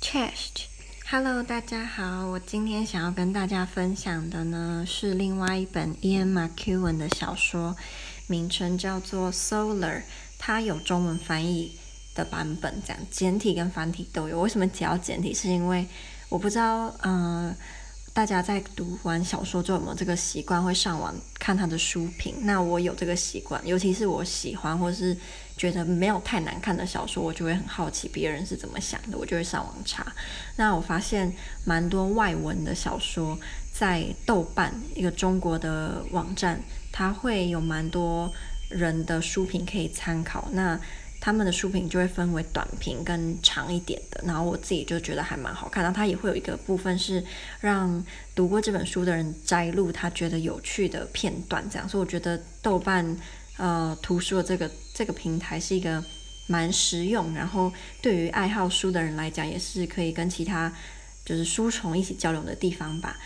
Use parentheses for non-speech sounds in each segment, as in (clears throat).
Chest，Hello，大家好，我今天想要跟大家分享的呢是另外一本 Ian McEwan 的小说，名称叫做《Solar》，它有中文翻译的版本，这样简体跟繁体都有。为什么只要简体？是因为我不知道，呃。大家在读完小说之后有没有这个习惯，会上网看他的书评？那我有这个习惯，尤其是我喜欢或是觉得没有太难看的小说，我就会很好奇别人是怎么想的，我就会上网查。那我发现蛮多外文的小说在豆瓣一个中国的网站，它会有蛮多人的书评可以参考。那他们的书评就会分为短评跟长一点的，然后我自己就觉得还蛮好看。然后它也会有一个部分是让读过这本书的人摘录他觉得有趣的片段，这样。所以我觉得豆瓣呃图书的这个这个平台是一个蛮实用，然后对于爱好书的人来讲也是可以跟其他就是书虫一起交流的地方吧。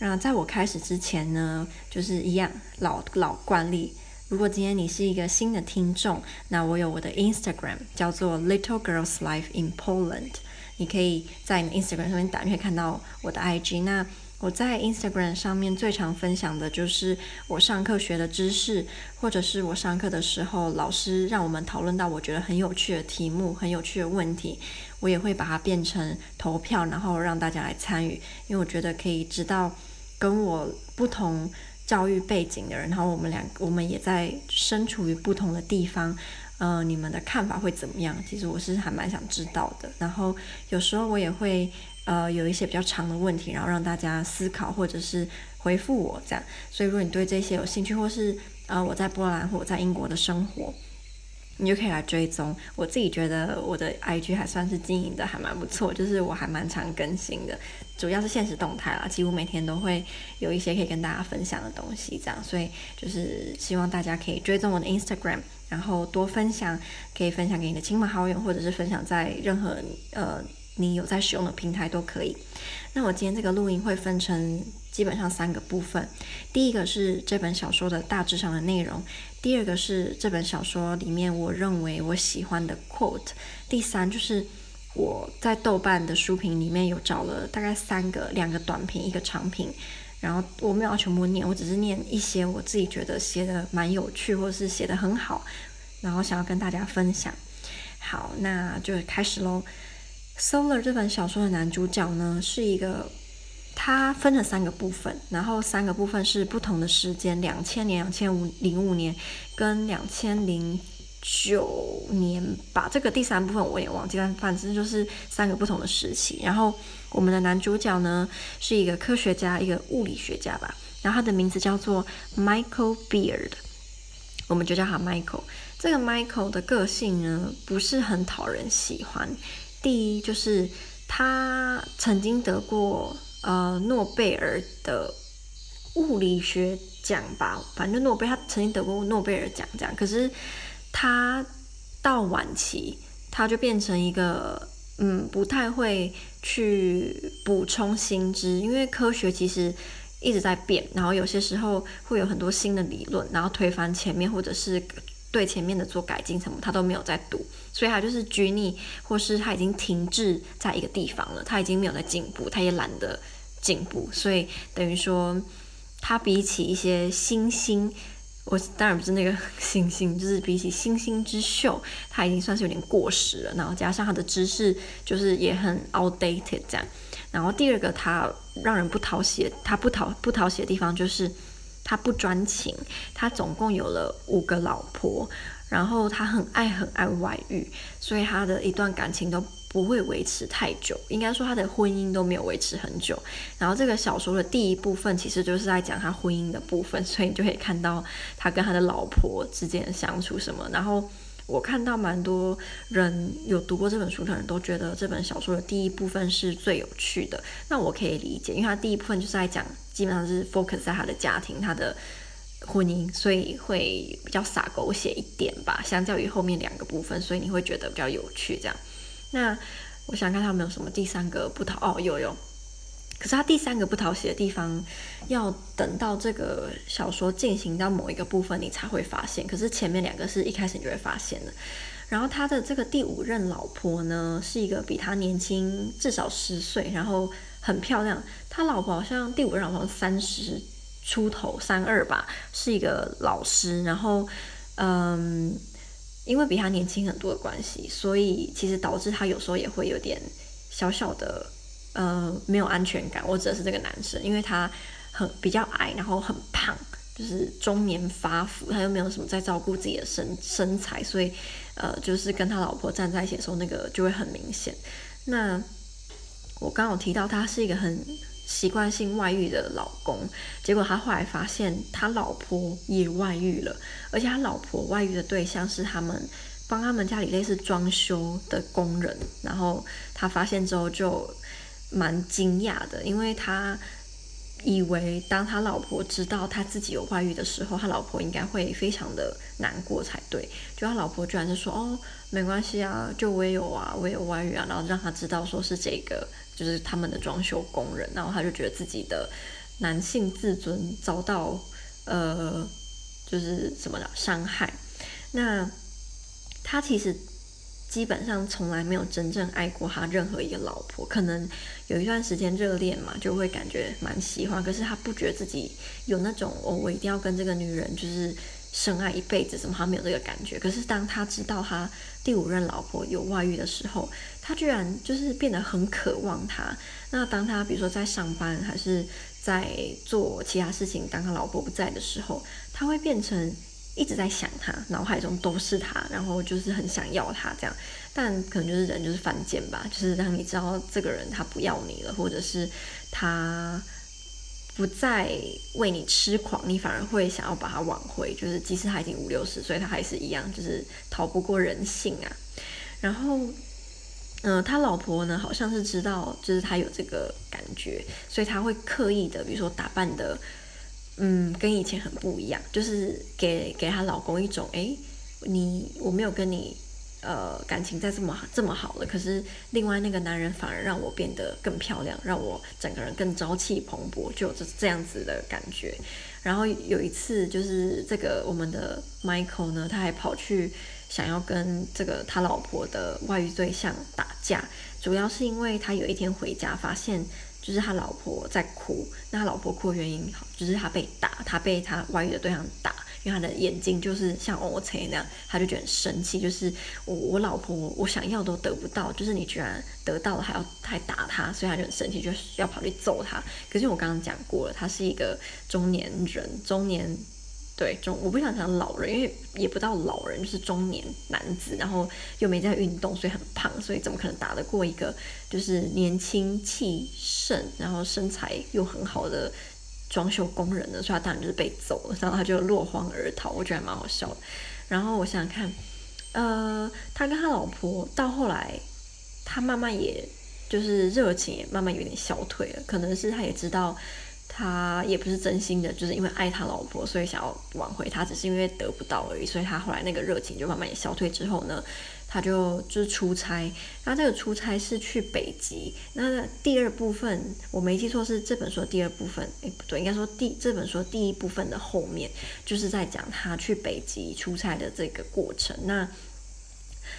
那在我开始之前呢，就是一样老老惯例。如果今天你是一个新的听众，那我有我的 Instagram 叫做 Little Girls Life in Poland，你可以在你 Instagram 上面打，你可以看到我的 IG。那我在 Instagram 上面最常分享的就是我上课学的知识，或者是我上课的时候老师让我们讨论到我觉得很有趣的题目、很有趣的问题，我也会把它变成投票，然后让大家来参与，因为我觉得可以知道跟我不同。教育背景的人，然后我们两，我们也在身处于不同的地方，呃，你们的看法会怎么样？其实我是还蛮想知道的。然后有时候我也会呃有一些比较长的问题，然后让大家思考或者是回复我这样。所以如果你对这些有兴趣，或是呃我在波兰或我在英国的生活。你就可以来追踪，我自己觉得我的 IG 还算是经营的还蛮不错，就是我还蛮常更新的，主要是现实动态啦，几乎每天都会有一些可以跟大家分享的东西，这样，所以就是希望大家可以追踪我的 Instagram，然后多分享，可以分享给你的亲朋好友，或者是分享在任何呃你有在使用的平台都可以。那我今天这个录音会分成基本上三个部分，第一个是这本小说的大致上的内容，第二个是这本小说里面我认为我喜欢的 quote，第三就是我在豆瓣的书评里面有找了大概三个，两个短评，一个长评，然后我没有要全部念，我只是念一些我自己觉得写的蛮有趣，或者是写的很好，然后想要跟大家分享。好，那就开始喽。Solar 这本小说的男主角呢，是一个，他分了三个部分，然后三个部分是不同的时间，两千年、两千五零五年跟两千零九年吧。这个第三部分我也忘记了，反正就是三个不同的时期。然后我们的男主角呢，是一个科学家，一个物理学家吧。然后他的名字叫做 Michael Beard，我们就叫他 Michael。这个 Michael 的个性呢，不是很讨人喜欢。第一就是他曾经得过呃诺贝尔的物理学奖吧，反正诺贝尔他曾经得过诺贝尔奖这样，可是他到晚期他就变成一个嗯不太会去补充新知，因为科学其实一直在变，然后有些时候会有很多新的理论，然后推翻前面或者是。对前面的做改进什么，他都没有在读，所以他就是拘泥，或是他已经停滞在一个地方了，他已经没有在进步，他也懒得进步，所以等于说，他比起一些新星，我当然不是那个 (laughs) 星星，就是比起星星之秀，他已经算是有点过时了，然后加上他的知识就是也很 outdated 这样，然后第二个他让人不讨喜，他不讨不讨喜的地方就是。他不专情，他总共有了五个老婆，然后他很爱很爱外遇，所以他的一段感情都不会维持太久，应该说他的婚姻都没有维持很久。然后这个小说的第一部分其实就是在讲他婚姻的部分，所以你就可以看到他跟他的老婆之间的相处什么，然后。我看到蛮多人有读过这本书的人都觉得这本小说的第一部分是最有趣的。那我可以理解，因为他第一部分就是在讲，基本上是 focus 在他的家庭、他的婚姻，所以会比较洒狗血一点吧，相较于后面两个部分，所以你会觉得比较有趣。这样，那我想看他有没有什么第三个不同哦，有有。可是他第三个不讨喜的地方，要等到这个小说进行到某一个部分，你才会发现。可是前面两个是一开始你就会发现的。然后他的这个第五任老婆呢，是一个比他年轻至少十岁，然后很漂亮。他老婆好像第五任老婆三十出头，三二吧，是一个老师。然后，嗯，因为比他年轻很多的关系，所以其实导致他有时候也会有点小小的呃没有安全感。我指的是这个男生，因为他很比较矮，然后很胖。就是中年发福，他又没有什么在照顾自己的身身材，所以，呃，就是跟他老婆站在一起的时候，那个就会很明显。那我刚刚有提到他是一个很习惯性外遇的老公，结果他后来发现他老婆也外遇了，而且他老婆外遇的对象是他们帮他们家里类似装修的工人，然后他发现之后就蛮惊讶的，因为他。以为当他老婆知道他自己有外遇的时候，他老婆应该会非常的难过才对。就他老婆居然是说：“哦，没关系啊，就我也有啊，我也有外遇啊。”然后让他知道说是这个，就是他们的装修工人。然后他就觉得自己的男性自尊遭到呃，就是什么的伤害。那他其实。基本上从来没有真正爱过他任何一个老婆，可能有一段时间热恋嘛，就会感觉蛮喜欢。可是他不觉得自己有那种哦，我一定要跟这个女人就是深爱一辈子，什么他没有这个感觉。可是当他知道他第五任老婆有外遇的时候，他居然就是变得很渴望她。那当他比如说在上班还是在做其他事情，当他老婆不在的时候，他会变成。一直在想他，脑海中都是他，然后就是很想要他这样，但可能就是人就是犯贱吧，就是让你知道这个人他不要你了，或者是他不再为你痴狂，你反而会想要把他挽回，就是即使他已经五六十岁，他还是一样，就是逃不过人性啊。然后，嗯、他老婆呢，好像是知道，就是他有这个感觉，所以他会刻意的，比如说打扮的。嗯，跟以前很不一样，就是给给她老公一种，哎，你我没有跟你呃感情再这么这么好了，可是另外那个男人反而让我变得更漂亮，让我整个人更朝气蓬勃，就这这样子的感觉。然后有一次，就是这个我们的 Michael 呢，他还跑去想要跟这个他老婆的外遇对象打架，主要是因为他有一天回家发现。就是他老婆在哭，那他老婆哭的原因，就是他被打，他被他外遇的对象打，因为他的眼睛就是像 O C 那样，他就觉得很生气，就是我我老婆我想要都得不到，就是你居然得到了还要还打他，所以他就很生气，就是要跑去揍他。可是我刚刚讲过了，他是一个中年人，中年。对，中我不想讲老人，因为也不到老人，就是中年男子，然后又没在运动，所以很胖，所以怎么可能打得过一个就是年轻气盛，然后身材又很好的装修工人呢？所以他当然就是被揍了，然后他就落荒而逃，我觉得还蛮好笑的。然后我想想看，呃，他跟他老婆到后来，他慢慢也就是热情也慢慢有点消退了，可能是他也知道。他也不是真心的，就是因为爱他老婆，所以想要挽回他，只是因为得不到而已。所以他后来那个热情就慢慢也消退之后呢，他就就是出差。然后这个出差是去北极。那第二部分我没记错是这本书第二部分，诶，不对，应该说第这本书第一部分的后面就是在讲他去北极出差的这个过程。那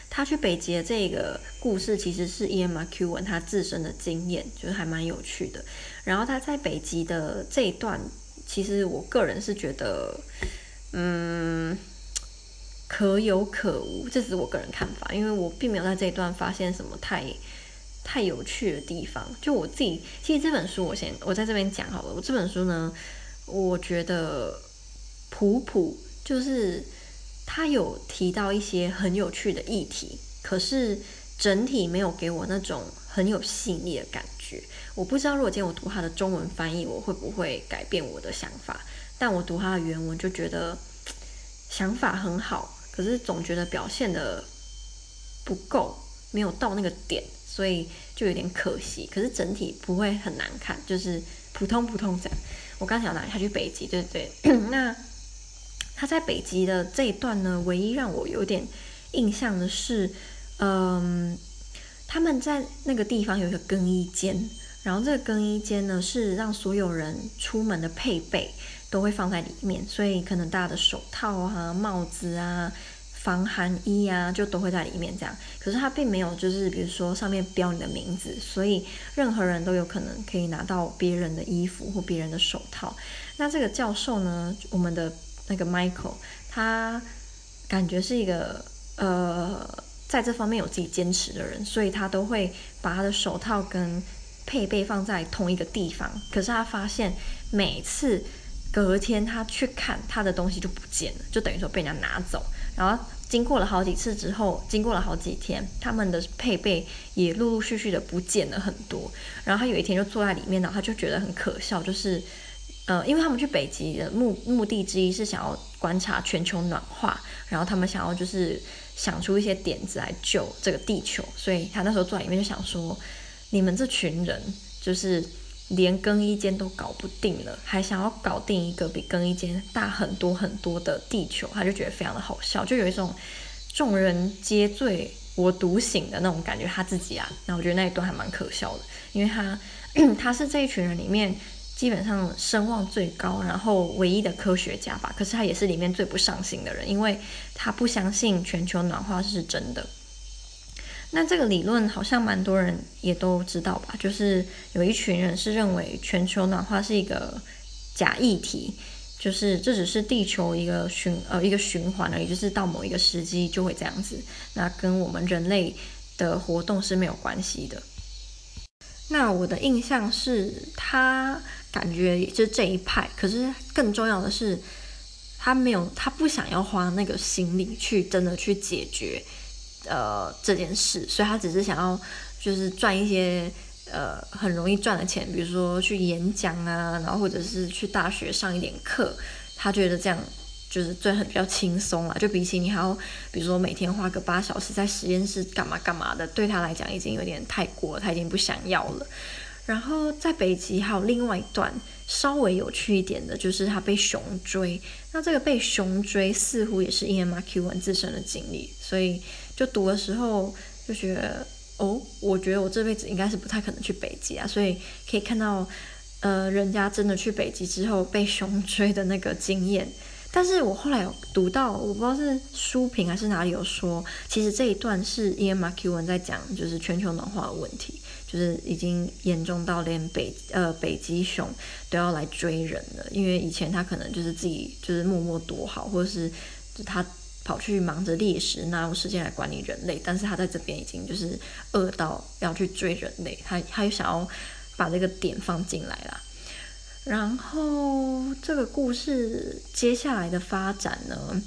他去北极的这个故事，其实是 E.M.Q 文他自身的经验，就是还蛮有趣的。然后他在北极的这一段，其实我个人是觉得，嗯，可有可无，这只是我个人看法，因为我并没有在这一段发现什么太太有趣的地方。就我自己，其实这本书我先我在这边讲好了。我这本书呢，我觉得普普就是。他有提到一些很有趣的议题，可是整体没有给我那种很有细腻的感觉。我不知道如果今天我读他的中文翻译，我会不会改变我的想法？但我读他的原文就觉得想法很好，可是总觉得表现得不够，没有到那个点，所以就有点可惜。可是整体不会很难看，就是普通普通这样。我刚想哪里？他去北极，对对对，(clears throat) 那。他在北极的这一段呢，唯一让我有点印象的是，嗯，他们在那个地方有一个更衣间，然后这个更衣间呢是让所有人出门的配备都会放在里面，所以可能大家的手套啊、帽子啊、防寒衣啊，就都会在里面这样。可是它并没有就是比如说上面标你的名字，所以任何人都有可能可以拿到别人的衣服或别人的手套。那这个教授呢，我们的那个 Michael，他感觉是一个呃。在这方面有自己坚持的人，所以他都会把他的手套跟配备放在同一个地方。可是他发现每次隔天他去看他的东西就不见了，就等于说被人家拿走。然后经过了好几次之后，经过了好几天，他们的配备也陆陆续续的不见了很多。然后他有一天就坐在里面，然后他就觉得很可笑，就是呃，因为他们去北极的目目的之一是想要观察全球暖化，然后他们想要就是。想出一些点子来救这个地球，所以他那时候坐在里面就想说：“你们这群人就是连更衣间都搞不定了，还想要搞定一个比更衣间大很多很多的地球。”他就觉得非常的好笑，就有一种众人皆醉我独醒的那种感觉。他自己啊，那我觉得那一段还蛮可笑的，因为他 (clears throat) 他是这一群人里面。基本上声望最高，然后唯一的科学家吧。可是他也是里面最不上心的人，因为他不相信全球暖化是真的。那这个理论好像蛮多人也都知道吧？就是有一群人是认为全球暖化是一个假议题，就是这只是地球一个循呃一个循环而已，就是到某一个时机就会这样子。那跟我们人类的活动是没有关系的。那我的印象是他。感觉也是这一派，可是更重要的是，他没有，他不想要花那个心力去真的去解决，呃，这件事，所以他只是想要就是赚一些呃很容易赚的钱，比如说去演讲啊，然后或者是去大学上一点课，他觉得这样就是赚很比较轻松啊，就比起你还要比如说每天花个八小时在实验室干嘛干嘛的，对他来讲已经有点太过了，他已经不想要了。然后在北极还有另外一段稍微有趣一点的，就是他被熊追。那这个被熊追似乎也是 Ian McEwan 自身的经历，所以就读的时候就觉得，哦，我觉得我这辈子应该是不太可能去北极啊。所以可以看到，呃，人家真的去北极之后被熊追的那个经验。但是我后来有读到，我不知道是书评还是哪里有说，其实这一段是 Ian McEwan 在讲，就是全球暖化的问题。就是已经严重到连北呃北极熊都要来追人了，因为以前他可能就是自己就是默默躲好，或者是他跑去忙着猎食，哪有时间来管理人类？但是他在这边已经就是饿到要去追人类，他他又想要把这个点放进来啦。然后这个故事接下来的发展呢，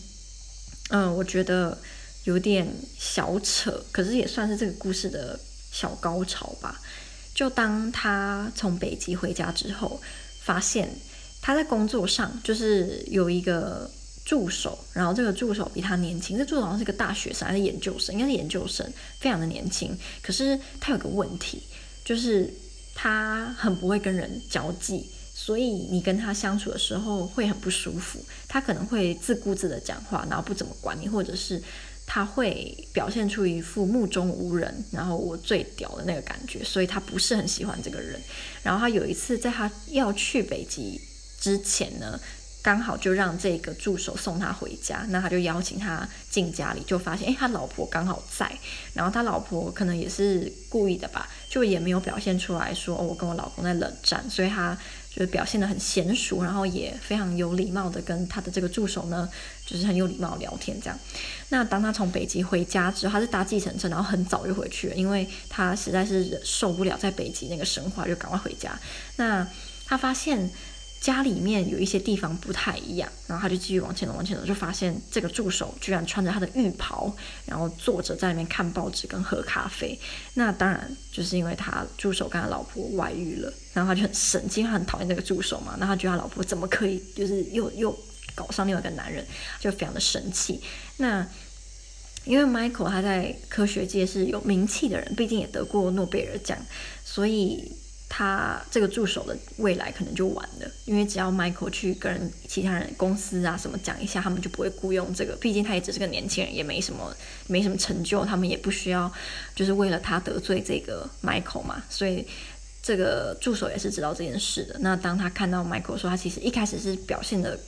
嗯、我觉得有点小扯，可是也算是这个故事的。小高潮吧，就当他从北极回家之后，发现他在工作上就是有一个助手，然后这个助手比他年轻，这助手好像是个大学生还是研究生，应该是研究生，非常的年轻。可是他有个问题，就是他很不会跟人交际，所以你跟他相处的时候会很不舒服。他可能会自顾自的讲话，然后不怎么管你，或者是。他会表现出一副目中无人，然后我最屌的那个感觉，所以他不是很喜欢这个人。然后他有一次在他要去北极之前呢，刚好就让这个助手送他回家，那他就邀请他进家里，就发现诶，他老婆刚好在，然后他老婆可能也是故意的吧，就也没有表现出来说，哦，我跟我老公在冷战，所以他。就是表现得很娴熟，然后也非常有礼貌的跟他的这个助手呢，就是很有礼貌聊天这样。那当他从北极回家之后，他是搭计程车，然后很早就回去了，因为他实在是受不了在北极那个生活，就赶快回家。那他发现。家里面有一些地方不太一样，然后他就继续往前走，往前走，就发现这个助手居然穿着他的浴袍，然后坐着在那边看报纸跟喝咖啡。那当然就是因为他助手跟他老婆外遇了，然后他就很生气，他很讨厌这个助手嘛。那他觉得他老婆怎么可以就是又又搞上另外一个男人，就非常的生气。那因为 Michael 他在科学界是有名气的人，毕竟也得过诺贝尔奖，所以。他这个助手的未来可能就完了，因为只要 Michael 去跟其他人公司啊什么讲一下，他们就不会雇佣这个。毕竟他也只是个年轻人，也没什么没什么成就，他们也不需要就是为了他得罪这个 Michael 嘛。所以这个助手也是知道这件事的。那当他看到 Michael 说他其实一开始是表现的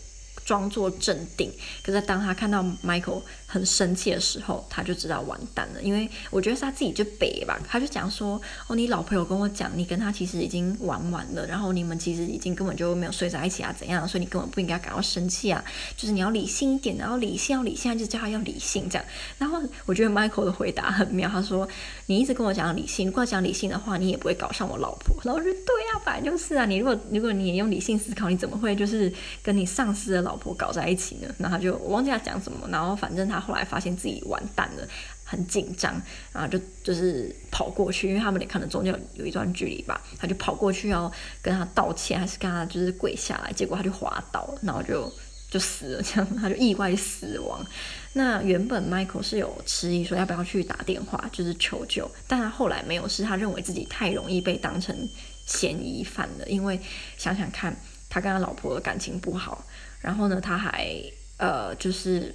装作镇定，可是当他看到 Michael 很生气的时候，他就知道完蛋了。因为我觉得是他自己就北吧，他就讲说：“哦，你老婆有跟我讲，你跟他其实已经玩完了，然后你们其实已经根本就没有睡在一起啊，怎样？所以你根本不应该感到生气啊，就是你要理性一点，然后理性要理性，就叫他要理性这样。”然后我觉得 Michael 的回答很妙，他说：“你一直跟我讲理性，如果讲理性的话，你也不会搞上我老婆。”然后我说：“对啊，本来就是啊，你如果如果你也用理性思考，你怎么会就是跟你上司的？”老婆搞在一起呢，然后他就我忘记他讲什么，然后反正他后来发现自己完蛋了，很紧张，然后就就是跑过去，因为他们俩可能中间有有一段距离吧，他就跑过去要跟他道歉，还是跟他就是跪下来，结果他就滑倒，然后就就死了，这样他就意外死亡。那原本 Michael 是有迟疑说 (laughs) 要不要去打电话就是求救，但他后来没有，是他认为自己太容易被当成嫌疑犯了，因为想想看，他跟他老婆的感情不好。然后呢，他还呃，就是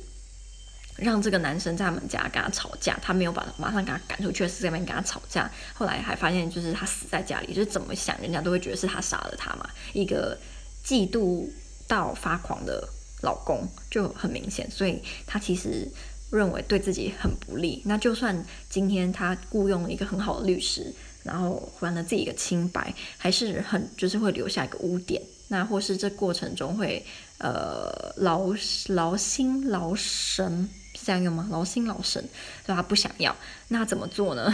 让这个男生在他们家跟他吵架，他没有把马上给他赶出去，是在那边跟他吵架。后来还发现，就是他死在家里，就是怎么想，人家都会觉得是他杀了他嘛。一个嫉妒到发狂的老公就很明显，所以他其实认为对自己很不利。那就算今天他雇佣了一个很好的律师，然后还了自己一个清白，还是很就是会留下一个污点。那或是这过程中会。呃，劳劳心劳神是这样用吗？劳心劳神，所以他不想要。那怎么做呢？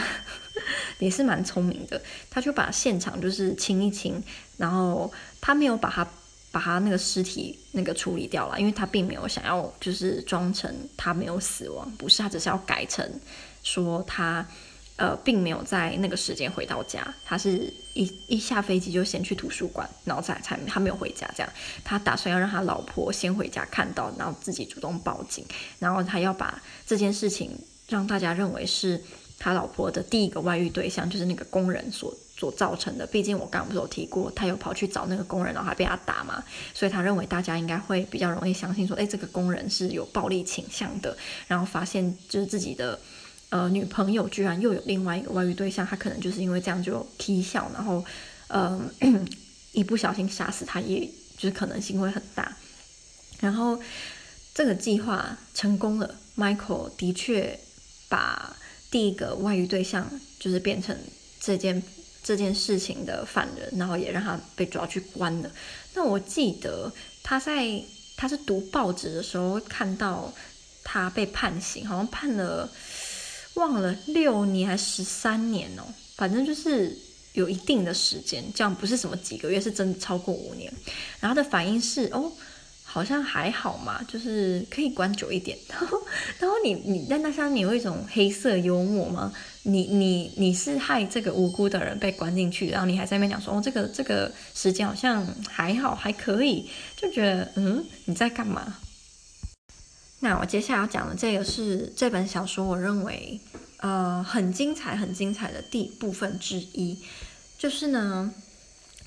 (laughs) 也是蛮聪明的。他就把现场就是清一清，然后他没有把他把他那个尸体那个处理掉了，因为他并没有想要就是装成他没有死亡，不是，他只是要改成说他。呃，并没有在那个时间回到家，他是一一下飞机就先去图书馆，然后才才他没有回家，这样他打算要让他老婆先回家看到，然后自己主动报警，然后他要把这件事情让大家认为是他老婆的第一个外遇对象，就是那个工人所所造成的。毕竟我刚刚不是有提过，他有跑去找那个工人，然后还被他打嘛，所以他认为大家应该会比较容易相信说，哎，这个工人是有暴力倾向的，然后发现就是自己的。呃，女朋友居然又有另外一个外遇对象，他可能就是因为这样就踢笑，然后，呃，(clears throat) 一不小心杀死他，也就是可能性会很大。然后这个计划成功了，Michael 的确把第一个外遇对象就是变成这件这件事情的犯人，然后也让他被抓去关了。那我记得他在他是读报纸的时候看到他被判刑，好像判了。忘了六年还十三年哦，反正就是有一定的时间，这样不是什么几个月，是真的超过五年。然后的反应是哦，好像还好嘛，就是可以关久一点。然后，然后你你在那上面有一种黑色幽默吗？你你你是害这个无辜的人被关进去，然后你还在那边讲说哦，这个这个时间好像还好还可以，就觉得嗯，你在干嘛？那我接下来要讲的这个是这本小说，我认为呃很精彩、很精彩的第部分之一，就是呢，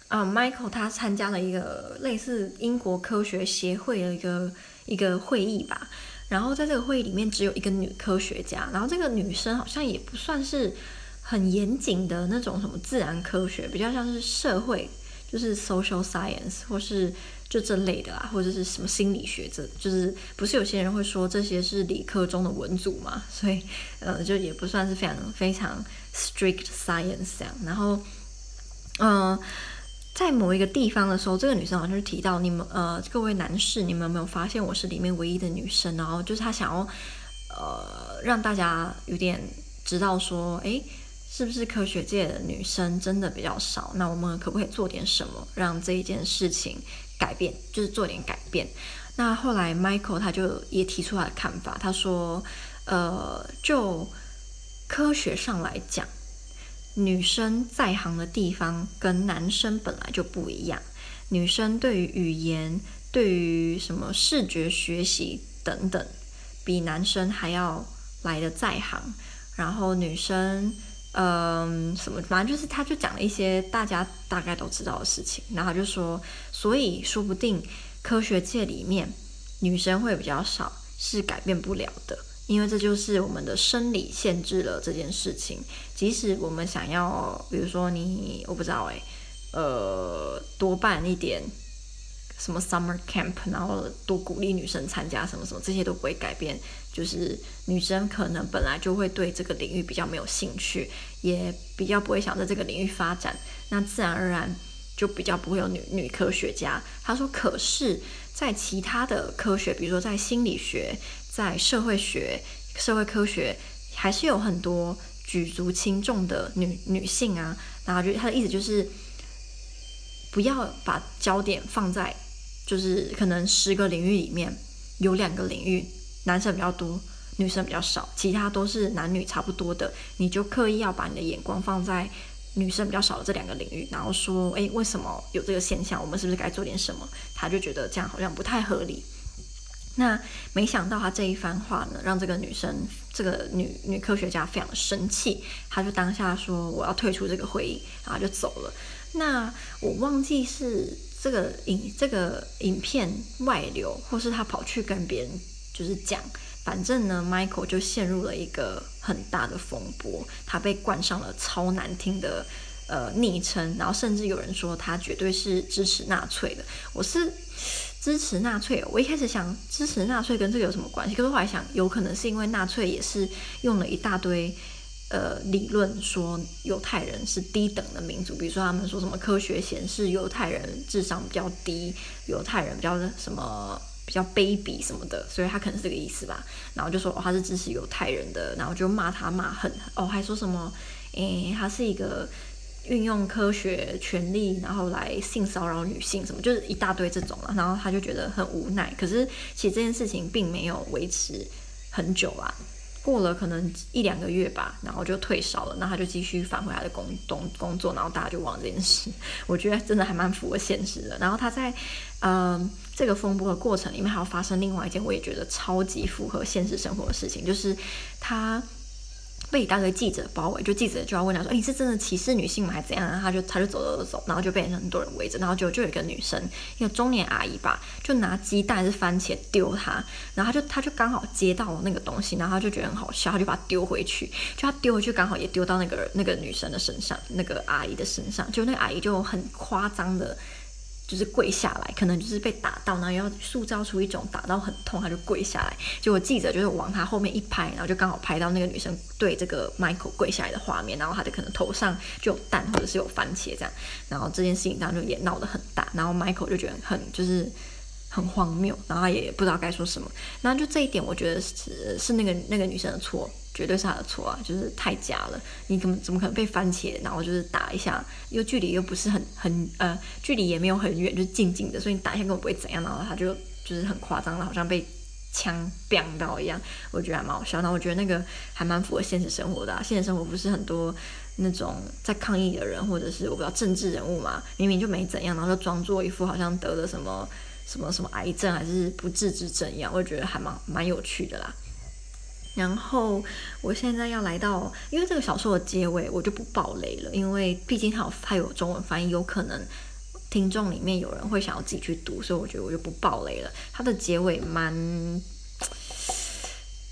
啊、，Michael 他参加了一个类似英国科学协会的一个一个会议吧，然后在这个会议里面只有一个女科学家，然后这个女生好像也不算是很严谨的那种什么自然科学，比较像是社会，就是 social science 或是。就这类的啦，或者是什么心理学，这就是不是有些人会说这些是理科中的文组嘛？所以呃，就也不算是非常非常 strict science 这样。然后，嗯、呃，在某一个地方的时候，这个女生好像是提到你们呃，各位男士，你们有没有发现我是里面唯一的女生？然后就是她想要呃让大家有点知道说，诶，是不是科学界的女生真的比较少？那我们可不可以做点什么，让这一件事情？改变就是做点改变。那后来 Michael 他就也提出他的看法，他说：“呃，就科学上来讲，女生在行的地方跟男生本来就不一样。女生对于语言、对于什么视觉学习等等，比男生还要来得在行。然后女生。”嗯，什么？反正就是，他就讲了一些大家大概都知道的事情，然后就说，所以说不定科学界里面女生会比较少，是改变不了的，因为这就是我们的生理限制了这件事情。即使我们想要，比如说你，我不知道诶，呃，多办一点什么 summer camp，然后多鼓励女生参加什么什么，这些都不会改变。就是女生可能本来就会对这个领域比较没有兴趣，也比较不会想在这个领域发展，那自然而然就比较不会有女女科学家。他说，可是，在其他的科学，比如说在心理学、在社会学、社会科学，还是有很多举足轻重的女女性啊。然后就他的意思就是。不要把焦点放在，就是可能十个领域里面有两个领域男生比较多，女生比较少，其他都是男女差不多的，你就刻意要把你的眼光放在女生比较少的这两个领域，然后说，诶，为什么有这个现象？我们是不是该做点什么？他就觉得这样好像不太合理。那没想到他这一番话呢，让这个女生，这个女女科学家非常的生气，她就当下说，我要退出这个会议，然后就走了。那我忘记是这个影这个影片外流，或是他跑去跟别人就是讲，反正呢，Michael 就陷入了一个很大的风波，他被冠上了超难听的呃昵称，然后甚至有人说他绝对是支持纳粹的。我是 (sighs) 支持纳粹，我一开始想支持纳粹跟这个有什么关系？可是后来想，有可能是因为纳粹也是用了一大堆。呃，理论说犹太人是低等的民族，比如说他们说什么科学显示犹太人智商比较低，犹太人比较什么比较卑鄙什么的，所以他可能是这个意思吧。然后就说哦，他是支持犹太人的，然后就骂他骂很哦，还说什么诶，他是一个运用科学权力然后来性骚扰女性什么，就是一大堆这种了。然后他就觉得很无奈，可是其实这件事情并没有维持很久啦。过了可能一两个月吧，然后就退烧了，那他就继续返回他的工工工作，然后大家就忘了这件事。我觉得真的还蛮符合现实的。然后他在嗯、呃、这个风波的过程里面，还有发生另外一件我也觉得超级符合现实生活的事情，就是他。被一大堆记者包围，就记者就要问他说：“，你是真的歧视女性吗？还是怎样？”然后他就他就走走走走，然后就被很多人围着，然后就就有一个女生，一个中年阿姨吧，就拿鸡蛋还是番茄丢他，然后他就他就刚好接到了那个东西，然后他就觉得很好笑，他就把它丢回去，就他丢回去刚好也丢到那个那个女生的身上，那个阿姨的身上，就那个阿姨就很夸张的。就是跪下来，可能就是被打到，然后要塑造出一种打到很痛，他就跪下来。结果记者就是往他后面一拍，然后就刚好拍到那个女生对这个 Michael 跪下来的画面，然后他就可能头上就有蛋或者是有番茄这样，然后这件事情当中也闹得很大，然后 Michael 就觉得很就是很荒谬，然后他也不知道该说什么。然后就这一点，我觉得是是那个那个女生的错。绝对是他的错啊！就是太假了，你怎么怎么可能被番茄？然后就是打一下，又距离又不是很很呃，距离也没有很远，就是近近的，所以你打一下根本不会怎样。然后他就就是很夸张的，好像被枪毙到一样。我觉得还蛮好笑。然后我觉得那个还蛮符合现实生活的啊。现实生活不是很多那种在抗议的人，或者是我不知道政治人物嘛，明明就没怎样，然后就装作一副好像得了什么什么什么癌症还是不治之症一样。我觉得还蛮蛮有趣的啦。然后我现在要来到，因为这个小说的结尾我就不爆雷了，因为毕竟它有它有中文翻译，有可能听众里面有人会想要自己去读，所以我觉得我就不爆雷了。它的结尾蛮，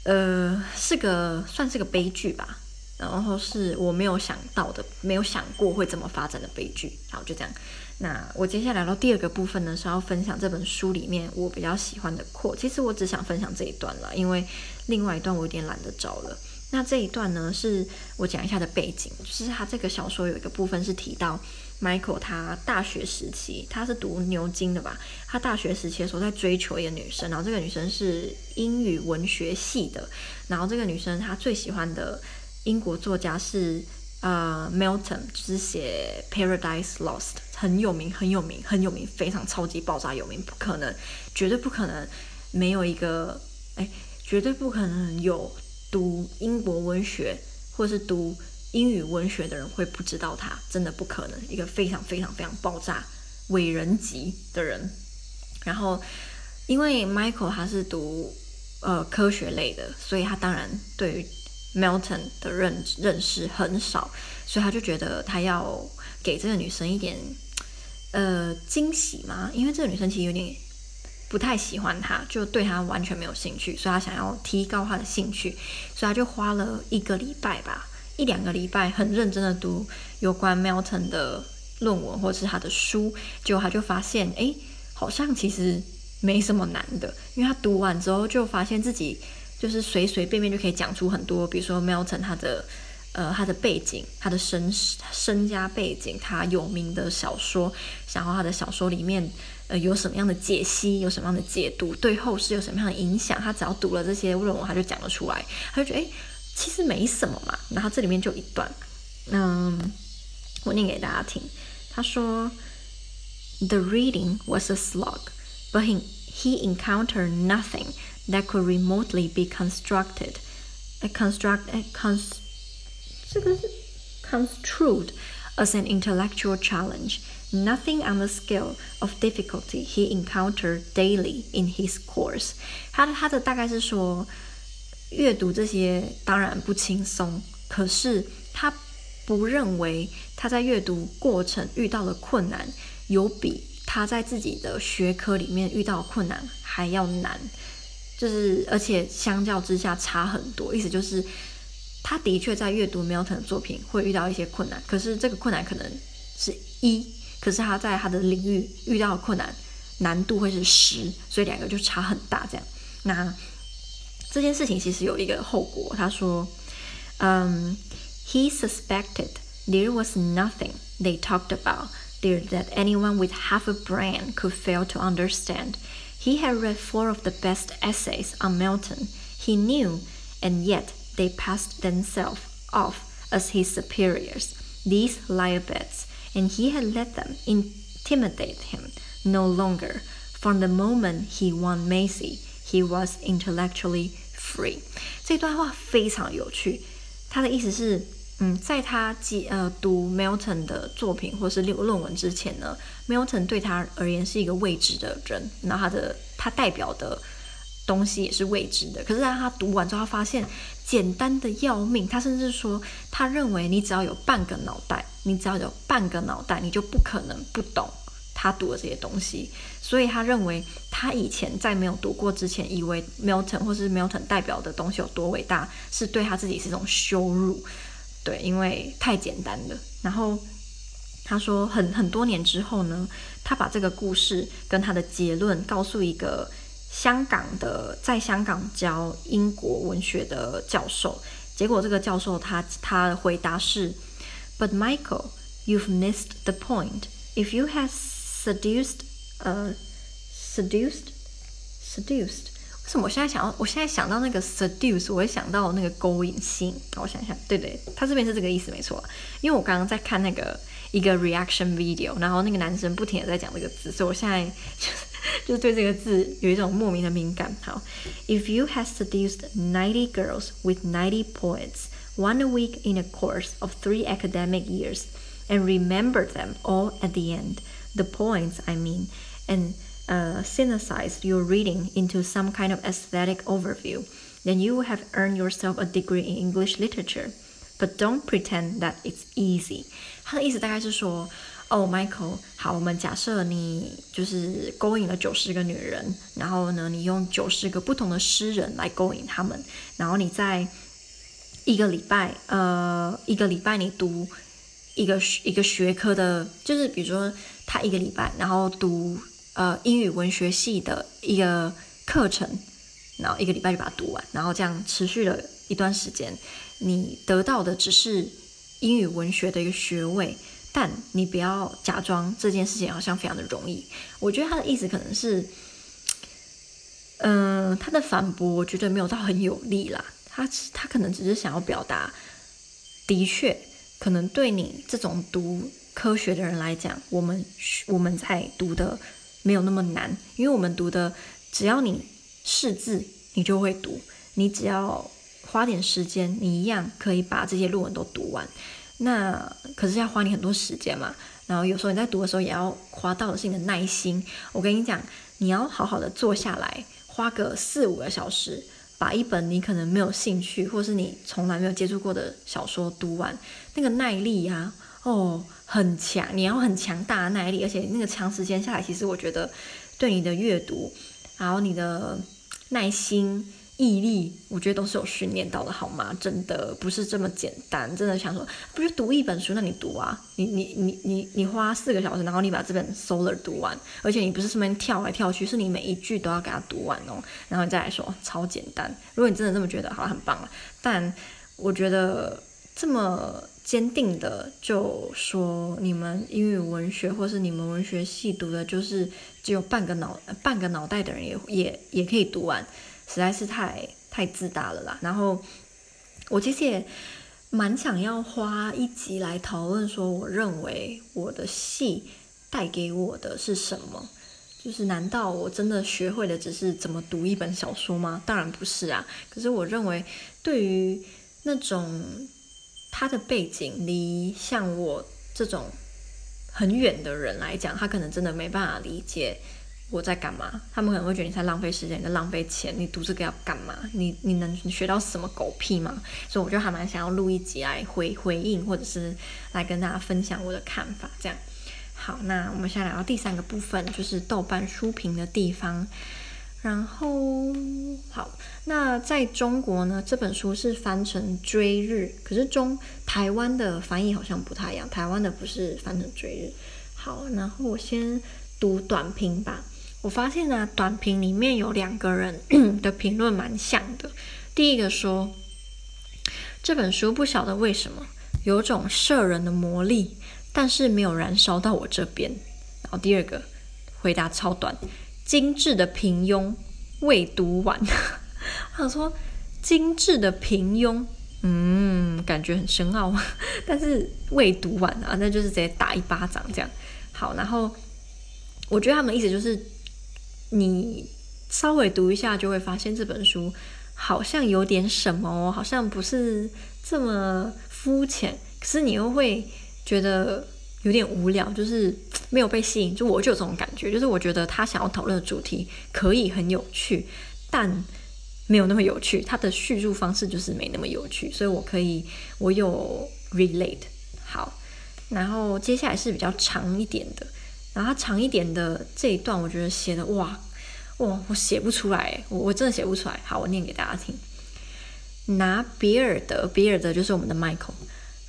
呃，是个算是个悲剧吧，然后是我没有想到的，没有想过会这么发展的悲剧。好，就这样。那我接下来到第二个部分呢，是要分享这本书里面我比较喜欢的扩。其实我只想分享这一段了，因为另外一段我有点懒得找了。那这一段呢，是我讲一下的背景，就是他这个小说有一个部分是提到 Michael 他大学时期，他是读牛津的吧？他大学时期的时候在追求一个女生，然后这个女生是英语文学系的，然后这个女生她最喜欢的英国作家是。呃、，Milton 就是写《Paradise Lost》，很有名，很有名，很有名，非常超级爆炸有名，不可能，绝对不可能没有一个，哎，绝对不可能有读英国文学或是读英语文学的人会不知道他，真的不可能，一个非常非常非常爆炸伟人级的人。然后，因为 Michael 他是读呃科学类的，所以他当然对于。Milton 的认认识很少，所以他就觉得他要给这个女生一点呃惊喜嘛，因为这个女生其实有点不太喜欢他，就对他完全没有兴趣，所以他想要提高他的兴趣，所以他就花了一个礼拜吧，一两个礼拜很认真的读有关 Milton 的论文或是他的书，结果他就发现，诶好像其实没什么难的，因为他读完之后就发现自己就是随随便便就可以讲出很多，比如说 Melton 他的呃他的背景、他的身身家背景、他有名的小说，然后他的小说里面呃有什么样的解析、有什么样的解读，对后世有什么样的影响，他只要读了这些论文，他就讲得出来，他就觉得诶，其实没什么嘛。然后这里面就一段，嗯，我念给大家听，他说。The reading was a slog, but he, he encountered nothing that could remotely be constructed, a construct, a cons, 这个是 construed as an intellectual challenge. Nothing on the scale of difficulty he encountered daily in his course. 他的他的大概是说，阅读这些当然不轻松，可是他不认为他在阅读过程遇到的困难。有比他在自己的学科里面遇到困难还要难， 就是而且相较之下差很多。意思就是，他的确在阅读 Milton 的作品会遇到一些困难，可是这个困难可能是一，可是他在他的领域遇到的困难难度会是十，所以两个就差很大。这样，那这件事情其实有一个后果。他说，嗯，He suspected there was nothing they talked about. that anyone with half a brain could fail to understand. He had read four of the best essays on Milton. He knew, and yet they passed themselves off as his superiors, these liabets, and he had let them intimidate him no longer. From the moment he won Macy, he was intellectually free. 这段话非常有趣，他的意思是。 嗯，在他记呃读 Milton 的作品或是论论文之前呢，Milton 对他而言是一个未知的人，然后他的他代表的东西也是未知的。可是当他读完之后，他发现简单的要命。他甚至说，他认为你只要有半个脑袋，你只要有半个脑袋，你就不可能不懂他读的这些东西。所以他认为，他以前在没有读过之前，以为 Milton 或是 Milton 代表的东西有多伟大，是对他自己是一种羞辱。对，因为太简单了。然后他说很，很很多年之后呢，他把这个故事跟他的结论告诉一个香港的，在香港教英国文学的教授。结果这个教授他他的回答是：But Michael, you've missed the point. If you have seduced, uh, seduced, seduced. 为什么我现在想到，我现在想到那个 seduce，我会想到那个勾引性。我想想，对对，他这边是这个意思，没错。因为我刚刚在看那个一个 reaction video，然后那个男生不停的在讲这个字，所以我现在就就是对这个字有一种莫名的敏感。好，If (laughs) you have seduced ninety girls with ninety points, one a week in a course of three academic years, and remembered them all at the end, the points I mean, and Uh, synthesize your reading into some kind of aesthetic overview, then you will have earned yourself a degree in English literature. But don't pretend that it's easy. 他的意思大概是说，哦，Michael，好，我们假设你就是勾引了九十个女人，然后呢，你用九十个不同的诗人来勾引他们，然后你在一个礼拜，呃，一个礼拜你读一个一个学科的，就是比如说他一个礼拜，然后读。 呃，英语文学系的一个课程，然后一个礼拜就把它读完，然后这样持续了一段时间，你得到的只是英语文学的一个学位，但你不要假装这件事情好像非常的容易。我觉得他的意思可能是，嗯、他的反驳我觉得没有到很有力啦，他他可能只是想要表达，的确，可能对你这种读科学的人来讲，我们我们在读的。没有那么难，因为我们读的，只要你识字，你就会读。你只要花点时间，你一样可以把这些论文都读完。那可是要花你很多时间嘛。然后有时候你在读的时候，也要花到的是你的耐心。我跟你讲，你要好好的坐下来，花个四五个小时，把一本你可能没有兴趣，或是你从来没有接触过的小说读完，那个耐力呀、啊。哦，很强，你要很强大的耐力，而且那个长时间下来，其实我觉得对你的阅读，然后你的耐心毅力，我觉得都是有训练到的，好吗？真的不是这么简单。真的想说，不是读一本书，那你读啊，你你你你你花四个小时，然后你把这本 Solar 读完，而且你不是顺便跳来跳去，是你每一句都要给它读完哦。然后你再来说，超简单。如果你真的这么觉得，好，很棒了。但我觉得这么坚定的就说，你们英语文学或是你们文学系读的，就是只有半个脑半个脑袋的人也也也可以读完。实在是太太自大了啦。然后我其实也蛮想要花一集来讨论说，我认为我的系带给我的是什么？就是难道我真的学会的只是怎么读一本小说吗？当然不是啊。可是我认为，对于那种他的背景离像我这种很远的人来讲，他可能真的没办法理解。我在干嘛？他们可能会觉得你在浪费时间，你在浪费钱。你读这个要干嘛？你你能学到什么狗屁吗？所以我就还蛮想要录一集来回回应，或者是来跟大家分享我的看法。这样好，那我们现在来到第三个部分，就是豆瓣书评的地方。然后好，那在中国呢，这本书是翻成追日，可是中台湾的翻译好像不太一样，台湾的不是翻成追日。好，然后我先读短评吧。我发现呢、短评里面有两个人的评论蛮像的。第一个说，这本书不晓得为什么有种摄人的魔力，但是没有燃烧到我这边。然后第二个回答超短，精致的平庸，未读完。(laughs) 我想说，精致的平庸，嗯，感觉很深奥，(laughs) 但是未读完啊，那就是直接打一巴掌这样。好，然后我觉得他们意思就是。你稍微读一下，就会发现这本书好像有点什么，好像不是这么肤浅。可是你又会觉得有点无聊，就是 (tsk) 没有被吸引。就我就有这种感觉，就是我觉得他想要讨论的主题可以很有趣，但没有那么有趣。他的叙述方式就是没那么有趣，所以我可以我有 relate。好，然后接下来是比较长一点的。然后它长一点的这一段，我觉得写的哇哇，我写不出来，我我真的写不出来。好，我念给大家听。拿比尔德，比尔德就是我们的 Michael，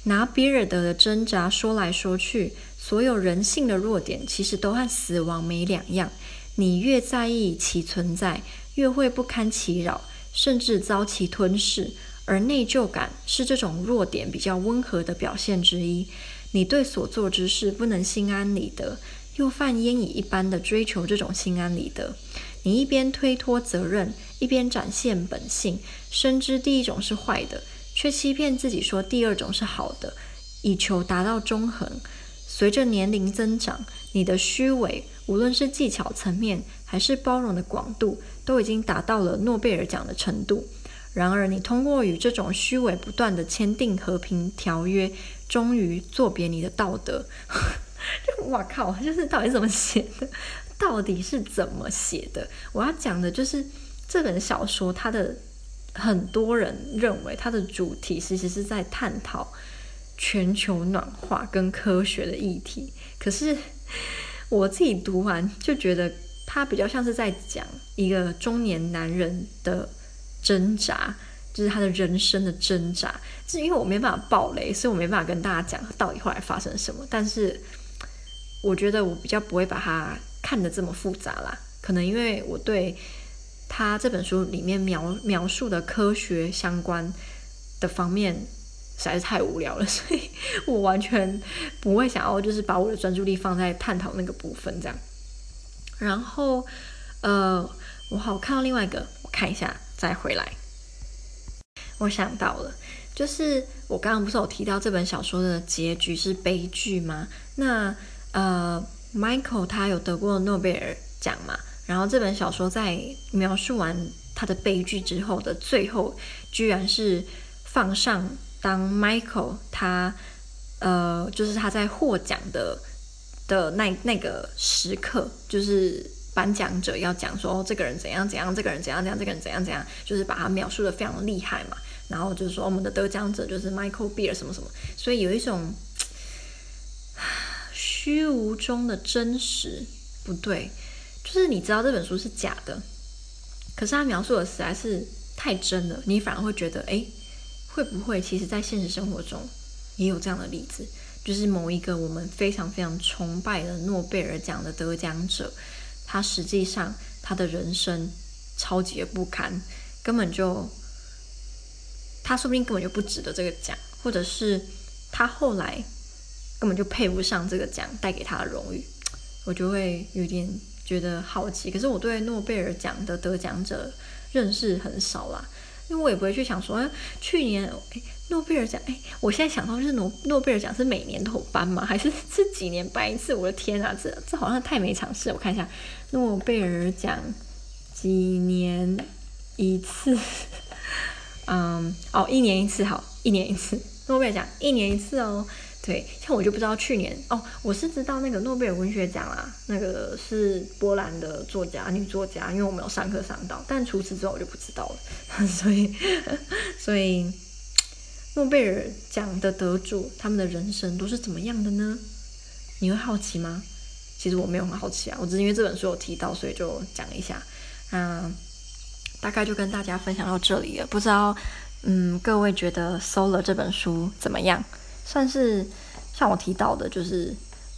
拿比尔德的挣扎说来说去，所有人性的弱点其实都和死亡没两样。你越在意其存在，越会不堪其扰，甚至遭其吞噬。而内疚感是这种弱点比较温和的表现之一。你对所做之事不能心安理得。又犯烟瘾一般的追求这种心安理得，你一边推脱责任，一边展现本性，深知第一种是坏的，却欺骗自己说第二种是好的，以求达到中衡。随着年龄增长，你的虚伪，无论是技巧层面还是包容的广度，都已经达到了诺贝尔奖的程度。然而，你通过与这种虚伪不断的签订和平条约，终于作别你的道德。(laughs) 就哇靠，就是到底怎么写的？到底是怎么写的？我要讲的就是这本小说，它的很多人认为它的主题其实是在探讨全球暖化跟科学的议题。可是我自己读完就觉得，它比较像是在讲一个中年男人的挣扎，就是他的人生的挣扎。是因为我没办法爆雷，所以我没办法跟大家讲到底后来发生什么。但是我觉得我比较不会把它看得这么复杂啦，可能因为我对他这本书里面描描述的科学相关的方面实在是太无聊了，所以我完全不会想要就是把我的专注力放在探讨那个部分这样。然后呃，我好看到另外一个，我看一下再回来。我想到了，就是我刚刚不是有提到这本小说的结局是悲剧吗？那呃，Michael 他有得过诺贝尔奖嘛？然后这本小说在描述完他的悲剧之后的最后，居然是放上当 Michael 他呃，就是他在获奖的的那那个时刻，就是颁奖者要讲说，哦，这个人怎样怎样，这个人怎样怎样，这个人怎样怎样，就是把他描述的非常厉害嘛。然后就是说，我们的得奖者就是 Michael Beer 什么什么，所以有一种。(sighs) 虚无中的真实不对，就是你知道这本书是假的，可是他描述的实在是太真了，你反而会觉得，哎，会不会其实在现实生活中也有这样的例子？就是某一个我们非常非常崇拜的诺贝尔奖的得奖者，他实际上他的人生超级不堪，根本就他说不定根本就不值得这个奖，或者是他后来根本就配不上这个奖带给他的荣誉，我就会有点觉得好奇。可是我对诺贝尔奖的得奖者认识很少啦，因为我也不会去想说，哎，去年哎。诺贝尔奖，哎，我现在想到就是诺诺贝尔奖是每年都有颁吗？还是是几年颁一次？我的天啊，这这好像太没常识。我看一下，诺贝尔奖几年一次？(laughs) 嗯，哦，一年一次，好，一年一次。诺贝尔奖一年一次哦。对，像我就不知道去年哦，我是知道那个诺贝尔文学奖啦，那个是波兰的作家女作家，因为我没有上课上到，但除此之外我就不知道了。(laughs) 所以，(laughs) 所以。诺贝尔奖的得主，他们的人生都是怎么样的呢？你会好奇吗？其实我没有很好奇啊，我只是因为这本书有提到，所以就讲一下。嗯，大概就跟大家分享到这里了。不知道，嗯，各位觉得《Solar》这本书怎么样？算是像我提到的，就是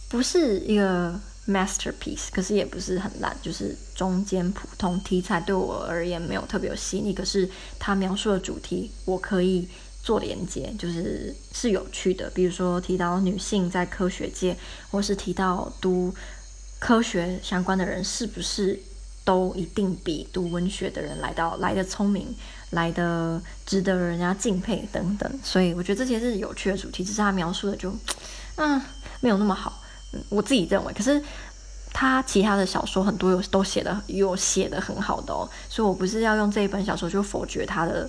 不是一个 masterpiece，可是也不是很烂，就是中间普通。题材对我而言没有特别有吸引力，可是他描述的主题，我可以。做连接就是是有趣的，比如说提到女性在科学界，或是提到读科学相关的人，是不是都一定比读文学的人来到来得聪明，来的值得人家敬佩等等。所以我觉得这些是有趣的主题，只是他描述的就嗯没有那么好，嗯，我自己认为。可是他其他的小说很多有都写的有写的很好的哦，所以我不是要用这一本小说就否决他的。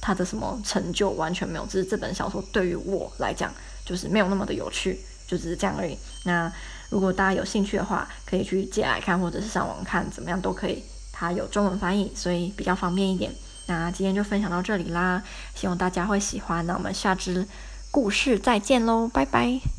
他的什么成就完全没有，只是这本小说对于我来讲就是没有那么的有趣，就只是这样而已。那如果大家有兴趣的话，可以去借来看，或者是上网看，怎么样都可以。它有中文翻译，所以比较方便一点。那今天就分享到这里啦，希望大家会喜欢。那我们下支故事再见喽，拜拜。